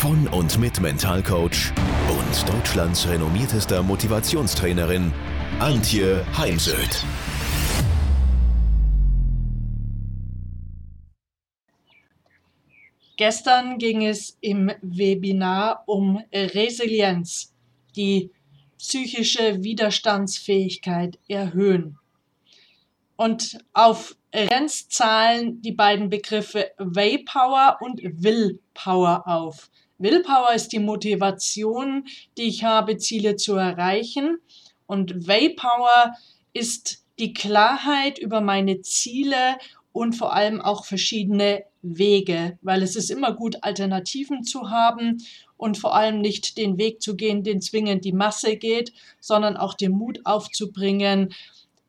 von und mit Mentalcoach und Deutschlands renommiertester Motivationstrainerin Antje Heimsöth. Gestern ging es im Webinar um Resilienz, die psychische Widerstandsfähigkeit erhöhen. Und auf Renz zahlen die beiden Begriffe Waypower und Willpower auf. Willpower ist die Motivation, die ich habe, Ziele zu erreichen. Und Waypower ist die Klarheit über meine Ziele und vor allem auch verschiedene Wege, weil es ist immer gut, Alternativen zu haben und vor allem nicht den Weg zu gehen, den zwingend die Masse geht, sondern auch den Mut aufzubringen,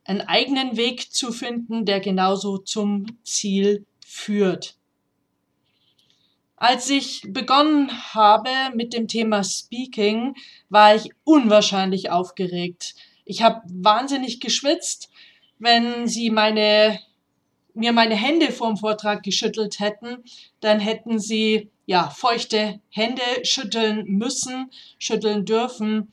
einen eigenen Weg zu finden, der genauso zum Ziel führt. Als ich begonnen habe mit dem Thema Speaking, war ich unwahrscheinlich aufgeregt. Ich habe wahnsinnig geschwitzt. Wenn Sie meine, mir meine Hände vor dem Vortrag geschüttelt hätten, dann hätten Sie ja feuchte Hände schütteln müssen, schütteln dürfen.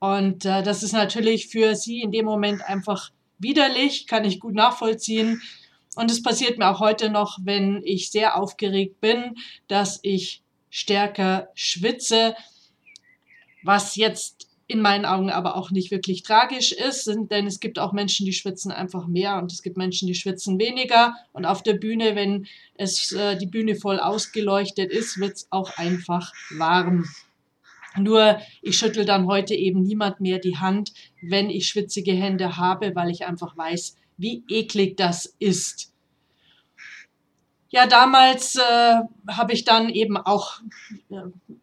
Und äh, das ist natürlich für Sie in dem Moment einfach widerlich, kann ich gut nachvollziehen. Und es passiert mir auch heute noch, wenn ich sehr aufgeregt bin, dass ich stärker schwitze, was jetzt in meinen Augen aber auch nicht wirklich tragisch ist, denn es gibt auch Menschen, die schwitzen einfach mehr und es gibt Menschen, die schwitzen weniger. Und auf der Bühne, wenn es äh, die Bühne voll ausgeleuchtet ist, wird es auch einfach warm. Nur ich schüttel dann heute eben niemand mehr die Hand, wenn ich schwitzige Hände habe, weil ich einfach weiß, wie eklig das ist. Ja, damals äh, habe ich dann eben auch äh,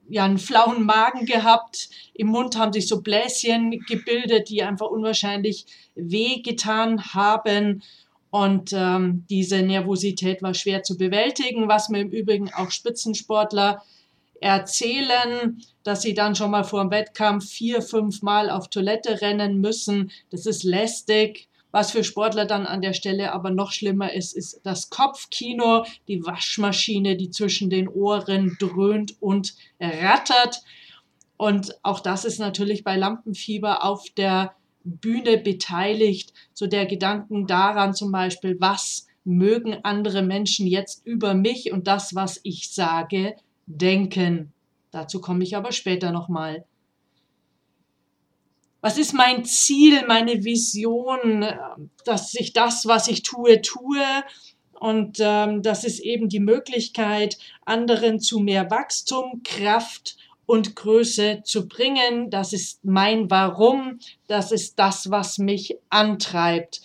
ja, einen flauen Magen gehabt. Im Mund haben sich so Bläschen gebildet, die einfach unwahrscheinlich weh getan haben. Und ähm, diese Nervosität war schwer zu bewältigen, was mir im Übrigen auch Spitzensportler erzählen, dass sie dann schon mal vor dem Wettkampf vier, fünf Mal auf Toilette rennen müssen. Das ist lästig. Was für Sportler dann an der Stelle aber noch schlimmer ist, ist das Kopfkino, die Waschmaschine, die zwischen den Ohren dröhnt und rattert. Und auch das ist natürlich bei Lampenfieber auf der Bühne beteiligt. So der Gedanken daran zum Beispiel, was mögen andere Menschen jetzt über mich und das, was ich sage, denken. Dazu komme ich aber später nochmal. Was ist mein Ziel, meine Vision, dass ich das, was ich tue, tue? Und ähm, das ist eben die Möglichkeit, anderen zu mehr Wachstum, Kraft und Größe zu bringen. Das ist mein Warum. Das ist das, was mich antreibt.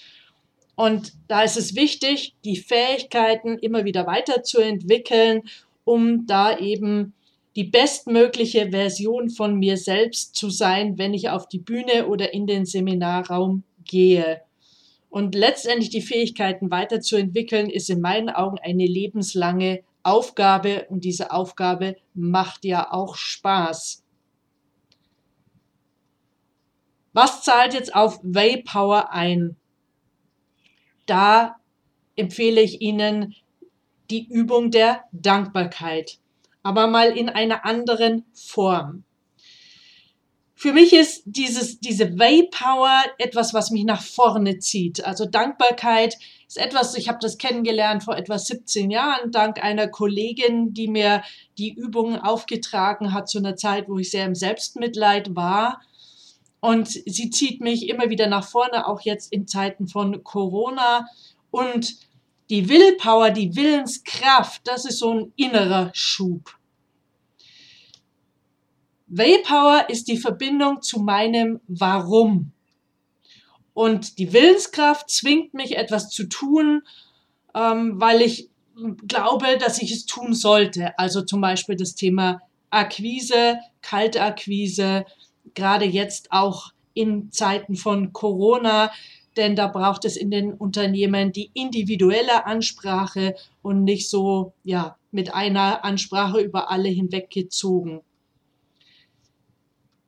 Und da ist es wichtig, die Fähigkeiten immer wieder weiterzuentwickeln um da eben die bestmögliche Version von mir selbst zu sein, wenn ich auf die Bühne oder in den Seminarraum gehe. Und letztendlich die Fähigkeiten weiterzuentwickeln, ist in meinen Augen eine lebenslange Aufgabe und diese Aufgabe macht ja auch Spaß. Was zahlt jetzt auf Waypower ein? Da empfehle ich Ihnen die Übung der Dankbarkeit, aber mal in einer anderen Form. Für mich ist dieses, diese Waypower etwas, was mich nach vorne zieht. Also Dankbarkeit ist etwas, ich habe das kennengelernt vor etwa 17 Jahren, dank einer Kollegin, die mir die Übungen aufgetragen hat zu einer Zeit, wo ich sehr im Selbstmitleid war. Und sie zieht mich immer wieder nach vorne, auch jetzt in Zeiten von Corona. Und die Willpower, die Willenskraft, das ist so ein innerer Schub. Willpower ist die Verbindung zu meinem Warum. Und die Willenskraft zwingt mich, etwas zu tun, ähm, weil ich glaube, dass ich es tun sollte. Also zum Beispiel das Thema Akquise, kalte Akquise, gerade jetzt auch in Zeiten von Corona, denn da braucht es in den Unternehmen die individuelle Ansprache und nicht so, ja, mit einer Ansprache über alle hinweggezogen.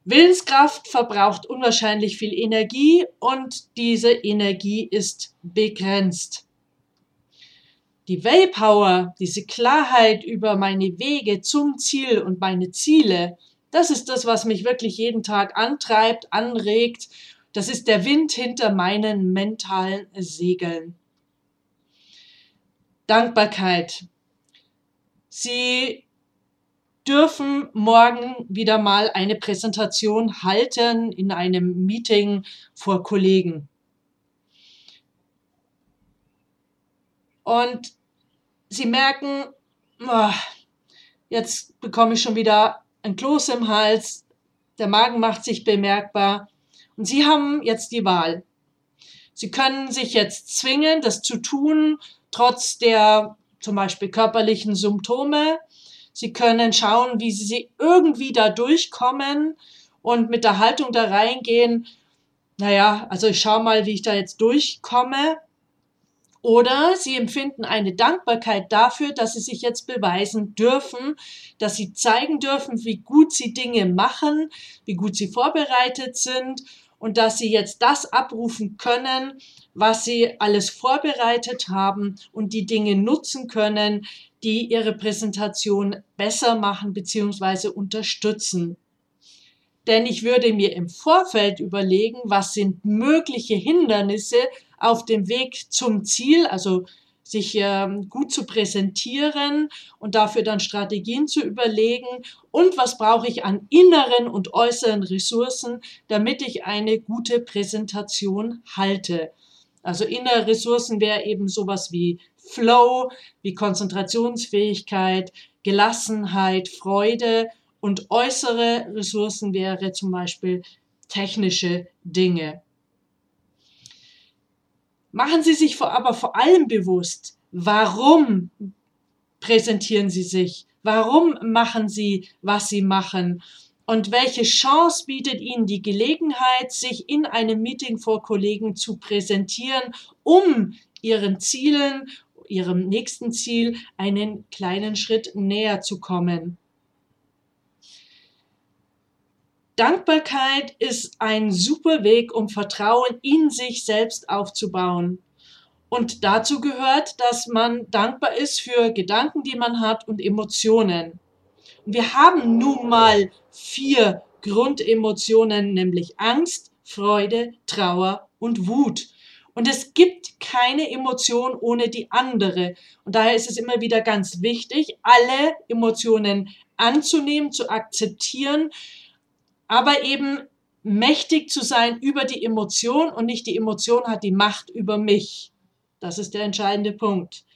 Willenskraft verbraucht unwahrscheinlich viel Energie und diese Energie ist begrenzt. Die Waypower, diese Klarheit über meine Wege zum Ziel und meine Ziele, das ist das, was mich wirklich jeden Tag antreibt, anregt. Das ist der Wind hinter meinen mentalen Segeln. Dankbarkeit. Sie dürfen morgen wieder mal eine Präsentation halten in einem Meeting vor Kollegen. Und sie merken, oh, jetzt bekomme ich schon wieder ein Kloß im Hals, der Magen macht sich bemerkbar und sie haben jetzt die Wahl. Sie können sich jetzt zwingen, das zu tun, trotz der zum Beispiel körperlichen Symptome. Sie können schauen, wie sie irgendwie da durchkommen und mit der Haltung da reingehen. Naja, also ich schaue mal, wie ich da jetzt durchkomme. Oder sie empfinden eine Dankbarkeit dafür, dass sie sich jetzt beweisen dürfen, dass sie zeigen dürfen, wie gut sie Dinge machen, wie gut sie vorbereitet sind und dass sie jetzt das abrufen können, was sie alles vorbereitet haben und die Dinge nutzen können, die ihre Präsentation besser machen bzw. unterstützen. Denn ich würde mir im Vorfeld überlegen, was sind mögliche Hindernisse auf dem Weg zum Ziel, also sich ähm, gut zu präsentieren und dafür dann Strategien zu überlegen und was brauche ich an inneren und äußeren Ressourcen, damit ich eine gute Präsentation halte. Also innere Ressourcen wäre eben sowas wie Flow, wie Konzentrationsfähigkeit, Gelassenheit, Freude und äußere Ressourcen wäre zum Beispiel technische Dinge. Machen Sie sich aber vor allem bewusst, warum präsentieren Sie sich? Warum machen Sie, was Sie machen? Und welche Chance bietet Ihnen die Gelegenheit, sich in einem Meeting vor Kollegen zu präsentieren, um Ihren Zielen, Ihrem nächsten Ziel einen kleinen Schritt näher zu kommen? Dankbarkeit ist ein super Weg, um Vertrauen in sich selbst aufzubauen. Und dazu gehört, dass man dankbar ist für Gedanken, die man hat und Emotionen. Und wir haben nun mal vier Grundemotionen, nämlich Angst, Freude, Trauer und Wut. Und es gibt keine Emotion ohne die andere. Und daher ist es immer wieder ganz wichtig, alle Emotionen anzunehmen, zu akzeptieren, aber eben mächtig zu sein über die Emotion und nicht die Emotion hat die Macht über mich. Das ist der entscheidende Punkt.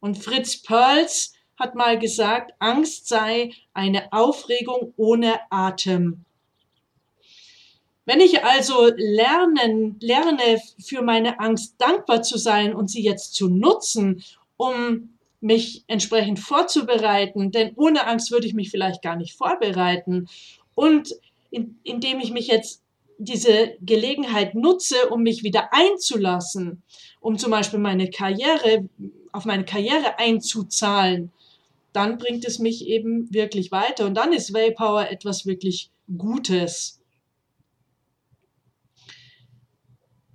Und Fritz Perls hat mal gesagt, Angst sei eine Aufregung ohne Atem. Wenn ich also lernen, lerne, für meine Angst dankbar zu sein und sie jetzt zu nutzen, um mich entsprechend vorzubereiten, denn ohne Angst würde ich mich vielleicht gar nicht vorbereiten. Und in, indem ich mich jetzt diese Gelegenheit nutze, um mich wieder einzulassen, um zum Beispiel meine Karriere, auf meine Karriere einzuzahlen, dann bringt es mich eben wirklich weiter. Und dann ist Waypower etwas wirklich Gutes.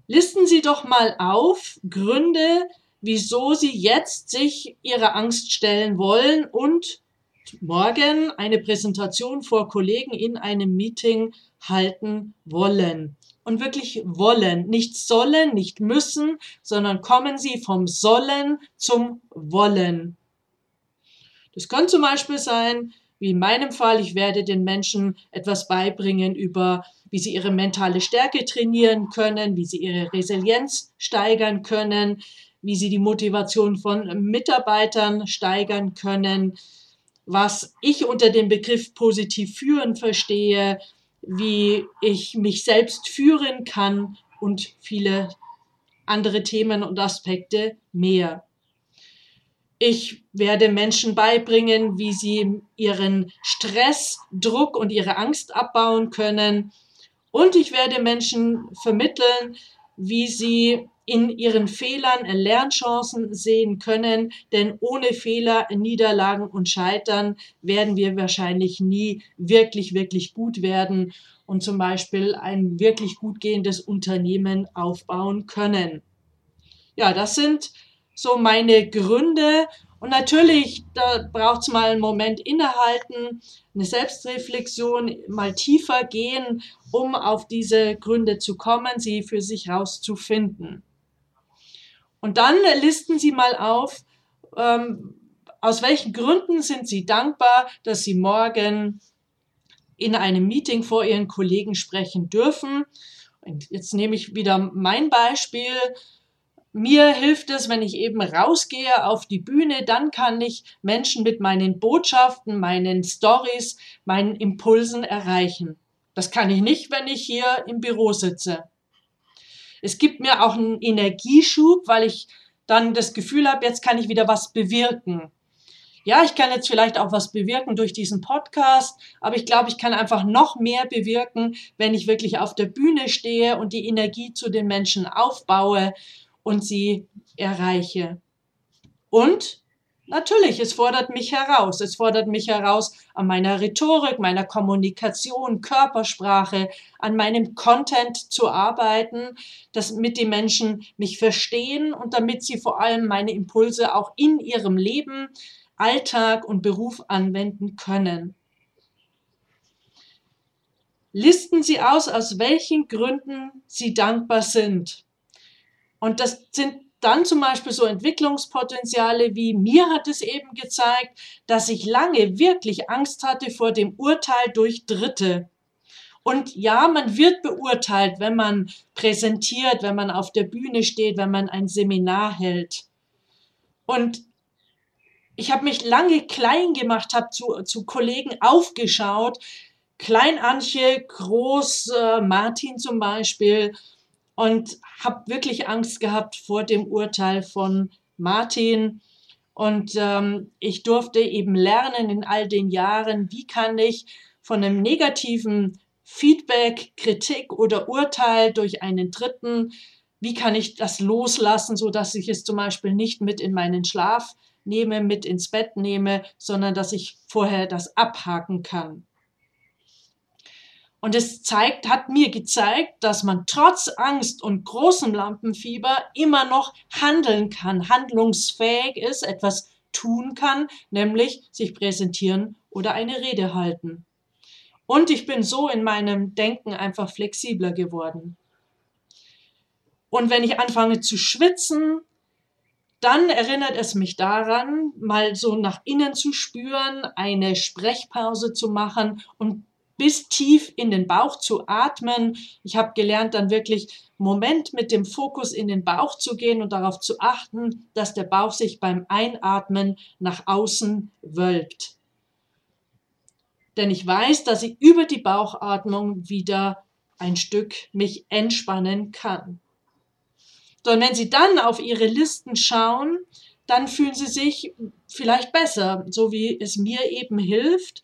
Listen Sie doch mal auf Gründe, wieso Sie jetzt sich Ihrer Angst stellen wollen und morgen eine Präsentation vor Kollegen in einem Meeting halten wollen. Und wirklich wollen, nicht sollen, nicht müssen, sondern kommen Sie vom Sollen zum Wollen. Das kann zum Beispiel sein, wie in meinem Fall, ich werde den Menschen etwas beibringen über, wie sie ihre mentale Stärke trainieren können, wie sie ihre Resilienz steigern können, wie sie die Motivation von Mitarbeitern steigern können, was ich unter dem Begriff positiv führen verstehe, wie ich mich selbst führen kann und viele andere Themen und Aspekte mehr. Ich werde Menschen beibringen, wie sie ihren Stress, Druck und ihre Angst abbauen können Und ich werde Menschen vermitteln, wie sie in ihren Fehlern Lernchancen sehen können, denn ohne Fehler, Niederlagen und Scheitern werden wir wahrscheinlich nie wirklich, wirklich gut werden und zum Beispiel ein wirklich gut gehendes Unternehmen aufbauen können. Ja, das sind so meine Gründe. Und natürlich, da braucht es mal einen Moment innehalten, eine Selbstreflexion, mal tiefer gehen, um auf diese Gründe zu kommen, sie für sich rauszufinden. Und dann listen Sie mal auf, ähm, aus welchen Gründen sind Sie dankbar, dass Sie morgen in einem Meeting vor Ihren Kollegen sprechen dürfen. Und jetzt nehme ich wieder mein Beispiel. Mir hilft es, wenn ich eben rausgehe auf die Bühne, dann kann ich Menschen mit meinen Botschaften, meinen Stories, meinen Impulsen erreichen. Das kann ich nicht, wenn ich hier im Büro sitze. Es gibt mir auch einen Energieschub, weil ich dann das Gefühl habe, jetzt kann ich wieder was bewirken. Ja, ich kann jetzt vielleicht auch was bewirken durch diesen Podcast, aber ich glaube, ich kann einfach noch mehr bewirken, wenn ich wirklich auf der Bühne stehe und die Energie zu den Menschen aufbaue und sie erreiche. Und Natürlich, es fordert mich heraus. Es fordert mich heraus an meiner Rhetorik, meiner Kommunikation, Körpersprache, an meinem Content zu arbeiten, dass mit den Menschen mich verstehen und damit sie vor allem meine Impulse auch in ihrem Leben, Alltag und Beruf anwenden können. Listen Sie aus, aus welchen Gründen Sie dankbar sind. Und das sind dann zum Beispiel so Entwicklungspotenziale wie mir hat es eben gezeigt, dass ich lange wirklich Angst hatte vor dem Urteil durch Dritte. Und ja, man wird beurteilt, wenn man präsentiert, wenn man auf der Bühne steht, wenn man ein Seminar hält. Und ich habe mich lange klein gemacht, habe zu, zu Kollegen aufgeschaut, Klein Antje, Groß äh, Martin zum Beispiel und habe wirklich Angst gehabt vor dem Urteil von Martin. Und ähm, ich durfte eben lernen in all den Jahren, wie kann ich von einem negativen Feedback, Kritik oder Urteil durch einen Dritten, wie kann ich das loslassen, so dass ich es zum Beispiel nicht mit in meinen Schlaf nehme, mit ins Bett nehme, sondern dass ich vorher das abhaken kann. Und es zeigt, hat mir gezeigt, dass man trotz Angst und großem Lampenfieber immer noch handeln kann, handlungsfähig ist, etwas tun kann, nämlich sich präsentieren oder eine Rede halten. Und ich bin so in meinem Denken einfach flexibler geworden. Und wenn ich anfange zu schwitzen, dann erinnert es mich daran, mal so nach innen zu spüren, eine Sprechpause zu machen und bis tief in den Bauch zu atmen. Ich habe gelernt, dann wirklich Moment mit dem Fokus in den Bauch zu gehen und darauf zu achten, dass der Bauch sich beim Einatmen nach außen wölbt. Denn ich weiß, dass ich über die Bauchatmung wieder ein Stück mich entspannen kann. So, und wenn Sie dann auf Ihre Listen schauen, dann fühlen Sie sich vielleicht besser, so wie es mir eben hilft,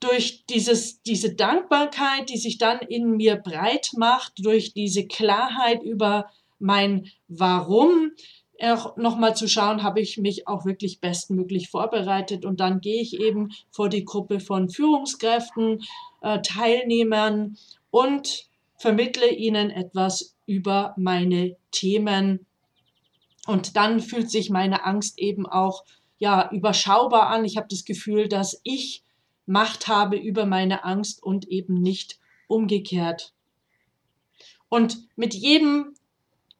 durch dieses, diese Dankbarkeit, die sich dann in mir breit macht, durch diese Klarheit über mein Warum, auch nochmal zu schauen, habe ich mich auch wirklich bestmöglich vorbereitet und dann gehe ich eben vor die Gruppe von Führungskräften, äh, Teilnehmern und vermittle ihnen etwas über meine Themen. Und dann fühlt sich meine Angst eben auch ja überschaubar an. Ich habe das Gefühl, dass ich Macht habe über meine Angst und eben nicht umgekehrt. Und mit jedem,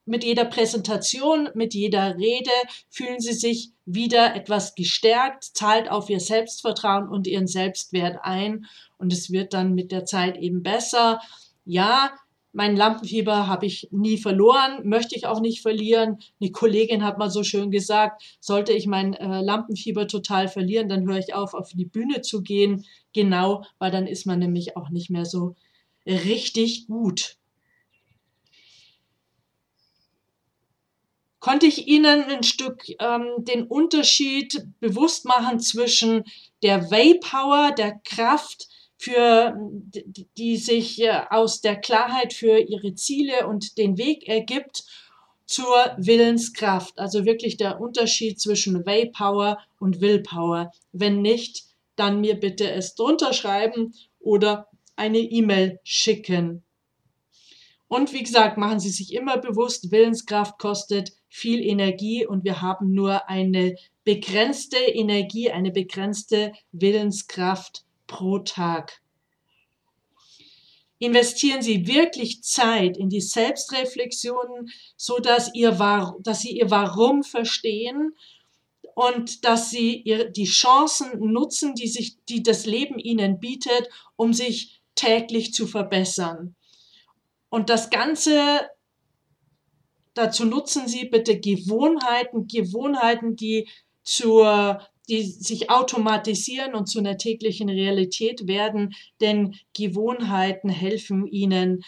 mit jeder Präsentation, mit jeder Rede fühlen Sie sich wieder etwas gestärkt, zahlt auf Ihr Selbstvertrauen und Ihren Selbstwert ein und es wird dann mit der Zeit eben besser. Ja, mein Lampenfieber habe ich nie verloren, möchte ich auch nicht verlieren. Eine Kollegin hat mal so schön gesagt, sollte ich mein äh, Lampenfieber total verlieren, dann höre ich auf, auf die Bühne zu gehen. Genau, weil dann ist man nämlich auch nicht mehr so richtig gut. Konnte ich Ihnen ein Stück ähm, den Unterschied bewusst machen zwischen der Waypower, der Kraft, für, die sich äh, aus der Klarheit für ihre Ziele und den Weg ergibt zur Willenskraft. Also wirklich der Unterschied zwischen Waypower und Willpower. Wenn nicht, dann mir bitte es drunter schreiben oder eine E-Mail schicken. Und wie gesagt, machen Sie sich immer bewusst, Willenskraft kostet viel Energie und wir haben nur eine begrenzte Energie, eine begrenzte Willenskraft pro Tag. Investieren Sie wirklich Zeit in die Selbstreflexion, so dass, ihr, dass Sie Ihr Warum verstehen und dass Sie ihr, die Chancen nutzen, die, sich, die das Leben Ihnen bietet, um sich täglich zu verbessern. Und das Ganze dazu nutzen Sie bitte Gewohnheiten, Gewohnheiten, die zur die sich automatisieren und zu einer täglichen Realität werden, denn Gewohnheiten helfen ihnen,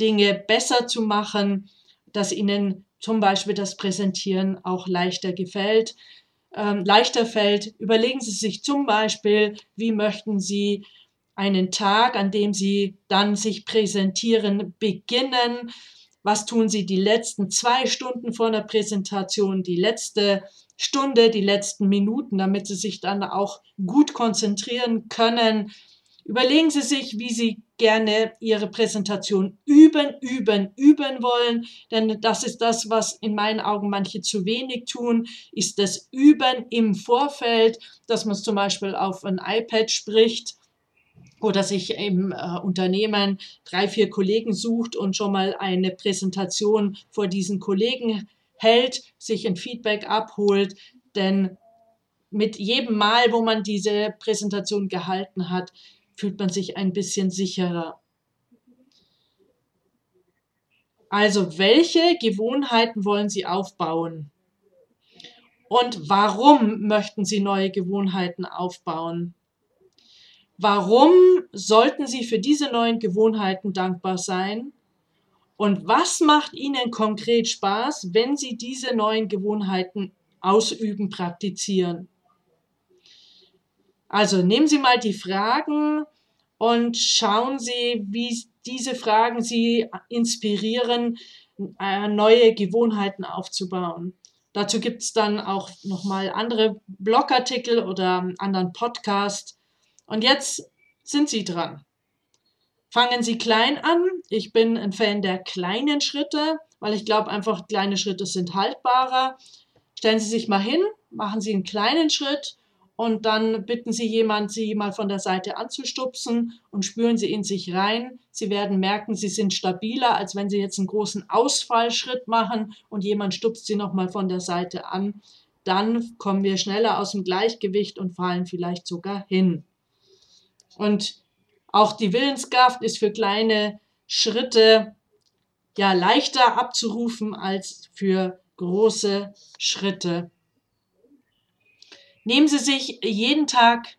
Dinge besser zu machen, dass ihnen zum Beispiel das Präsentieren auch leichter gefällt, ähm, leichter fällt. Überlegen Sie sich zum Beispiel, wie möchten Sie einen Tag, an dem Sie dann sich präsentieren, beginnen. Was tun Sie die letzten zwei Stunden vor der Präsentation, die letzte Stunde, die letzten Minuten, damit Sie sich dann auch gut konzentrieren können. Überlegen Sie sich, wie Sie gerne Ihre Präsentation üben, üben, üben wollen, denn das ist das, was in meinen Augen manche zu wenig tun, ist das Üben im Vorfeld, dass man zum Beispiel auf ein iPad spricht oder sich im äh, Unternehmen drei, vier Kollegen sucht und schon mal eine Präsentation vor diesen Kollegen hält, sich ein Feedback abholt, denn mit jedem Mal, wo man diese Präsentation gehalten hat, fühlt man sich ein bisschen sicherer. Also, welche Gewohnheiten wollen Sie aufbauen? Und warum möchten Sie neue Gewohnheiten aufbauen? Warum sollten Sie für diese neuen Gewohnheiten dankbar sein? Und was macht Ihnen konkret Spaß, wenn Sie diese neuen Gewohnheiten ausüben, praktizieren? Also nehmen Sie mal die Fragen und schauen Sie, wie diese Fragen Sie inspirieren, äh, neue Gewohnheiten aufzubauen. Dazu gibt es dann auch nochmal andere Blogartikel oder einen anderen Podcast. Und jetzt sind Sie dran. Fangen Sie klein an. Ich bin ein Fan der kleinen Schritte, weil ich glaube einfach, kleine Schritte sind haltbarer. Stellen Sie sich mal hin, machen Sie einen kleinen Schritt und dann bitten Sie jemand, Sie mal von der Seite anzustupsen und spüren Sie in sich rein. Sie werden merken, Sie sind stabiler, als wenn Sie jetzt einen großen Ausfallschritt machen und jemand stupst Sie nochmal von der Seite an. Dann kommen wir schneller aus dem Gleichgewicht und fallen vielleicht sogar hin. Und auch die Willenskraft ist für kleine Schritte ja leichter abzurufen als für große Schritte. Nehmen Sie sich jeden Tag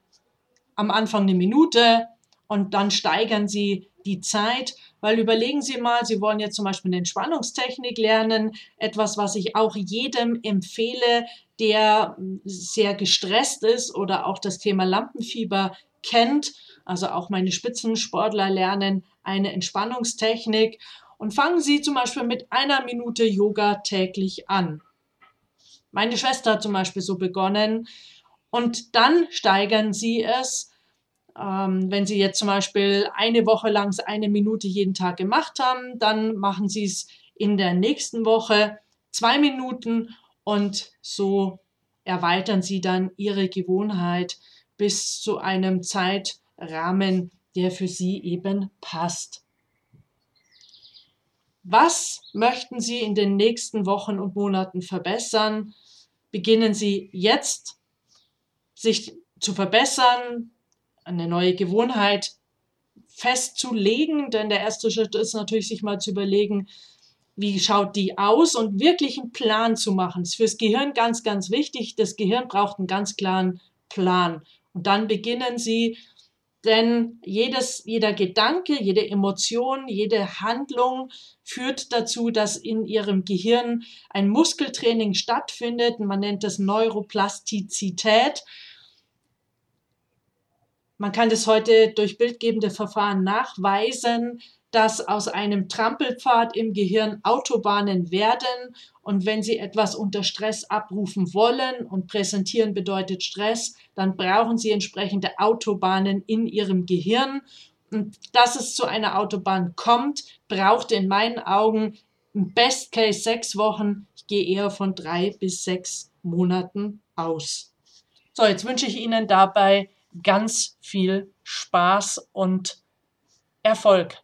am Anfang eine Minute und dann steigern Sie die Zeit, weil überlegen Sie mal, Sie wollen jetzt zum Beispiel eine Entspannungstechnik lernen, etwas, was ich auch jedem empfehle, der sehr gestresst ist oder auch das Thema Lampenfieber kennt also auch meine Spitzensportler lernen eine Entspannungstechnik und fangen Sie zum Beispiel mit einer Minute Yoga täglich an. Meine Schwester hat zum Beispiel so begonnen und dann steigern Sie es. Ähm, wenn Sie jetzt zum Beispiel eine Woche lang eine Minute jeden Tag gemacht haben, dann machen Sie es in der nächsten Woche zwei Minuten und so erweitern Sie dann Ihre Gewohnheit bis zu einem Zeit, Rahmen, der für Sie eben passt. Was möchten Sie in den nächsten Wochen und Monaten verbessern? Beginnen Sie jetzt, sich zu verbessern, eine neue Gewohnheit festzulegen, denn der erste Schritt ist natürlich, sich mal zu überlegen, wie schaut die aus und wirklich einen Plan zu machen. Das ist fürs Gehirn ganz, ganz wichtig. Das Gehirn braucht einen ganz klaren Plan. Und dann beginnen Sie denn jedes, jeder Gedanke, jede Emotion, jede Handlung führt dazu, dass in ihrem Gehirn ein Muskeltraining stattfindet. Man nennt das Neuroplastizität. Man kann das heute durch bildgebende Verfahren nachweisen, dass aus einem Trampelpfad im Gehirn Autobahnen werden. Und wenn Sie etwas unter Stress abrufen wollen und präsentieren bedeutet Stress, dann brauchen Sie entsprechende Autobahnen in Ihrem Gehirn. Und dass es zu einer Autobahn kommt, braucht in meinen Augen im Best Case sechs Wochen. Ich gehe eher von drei bis sechs Monaten aus. So, jetzt wünsche ich Ihnen dabei ganz viel Spaß und Erfolg.